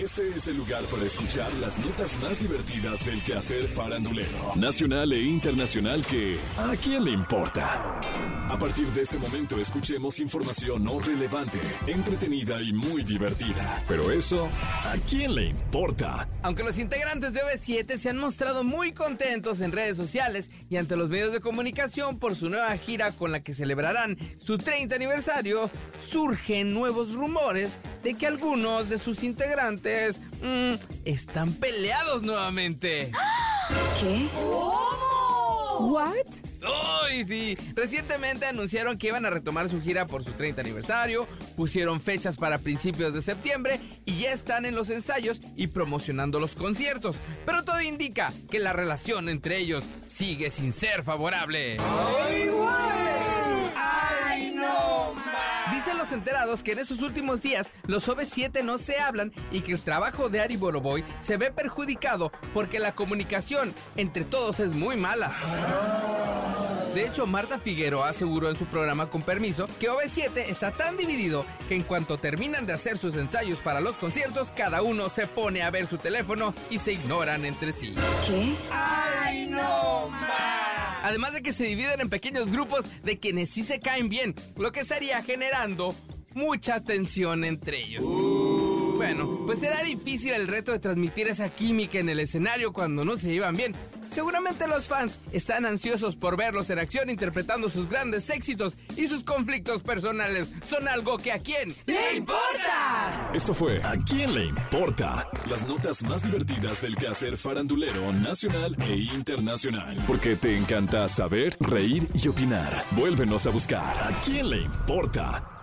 Este es el lugar para escuchar las notas más divertidas del quehacer farandulero, nacional e internacional que ¿a quién le importa? A partir de este momento escuchemos información no relevante, entretenida y muy divertida. Pero eso, ¿a quién le importa? Aunque los integrantes de OV7 se han mostrado muy contentos en redes sociales y ante los medios de comunicación por su nueva gira con la que celebrarán su 30 aniversario, surgen nuevos rumores de que algunos de sus integrantes mm, están peleados nuevamente. ¿Qué? ¿What? ¡Ay, sí! Recientemente anunciaron que iban a retomar su gira por su 30 aniversario, pusieron fechas para principios de septiembre y ya están en los ensayos y promocionando los conciertos. Pero todo indica que la relación entre ellos sigue sin ser favorable. Dicen los enterados que en esos últimos días los OV7 no se hablan y que el trabajo de Ari Boroboy se ve perjudicado porque la comunicación entre todos es muy mala. De hecho, Marta Figueroa aseguró en su programa con permiso que OV7 está tan dividido que en cuanto terminan de hacer sus ensayos para los conciertos, cada uno se pone a ver su teléfono y se ignoran entre sí. ¿Qué? Además de que se dividen en pequeños grupos de quienes sí se caen bien, lo que estaría generando mucha tensión entre ellos. Bueno, pues será difícil el reto de transmitir esa química en el escenario cuando no se llevan bien. Seguramente los fans están ansiosos por verlos en acción interpretando sus grandes éxitos y sus conflictos personales son algo que a quién ¡Le importa! Esto fue ¿A quién le importa? Las notas más divertidas del quehacer farandulero nacional e internacional. Porque te encanta saber, reír y opinar. Vuélvenos a buscar ¿A quién le importa?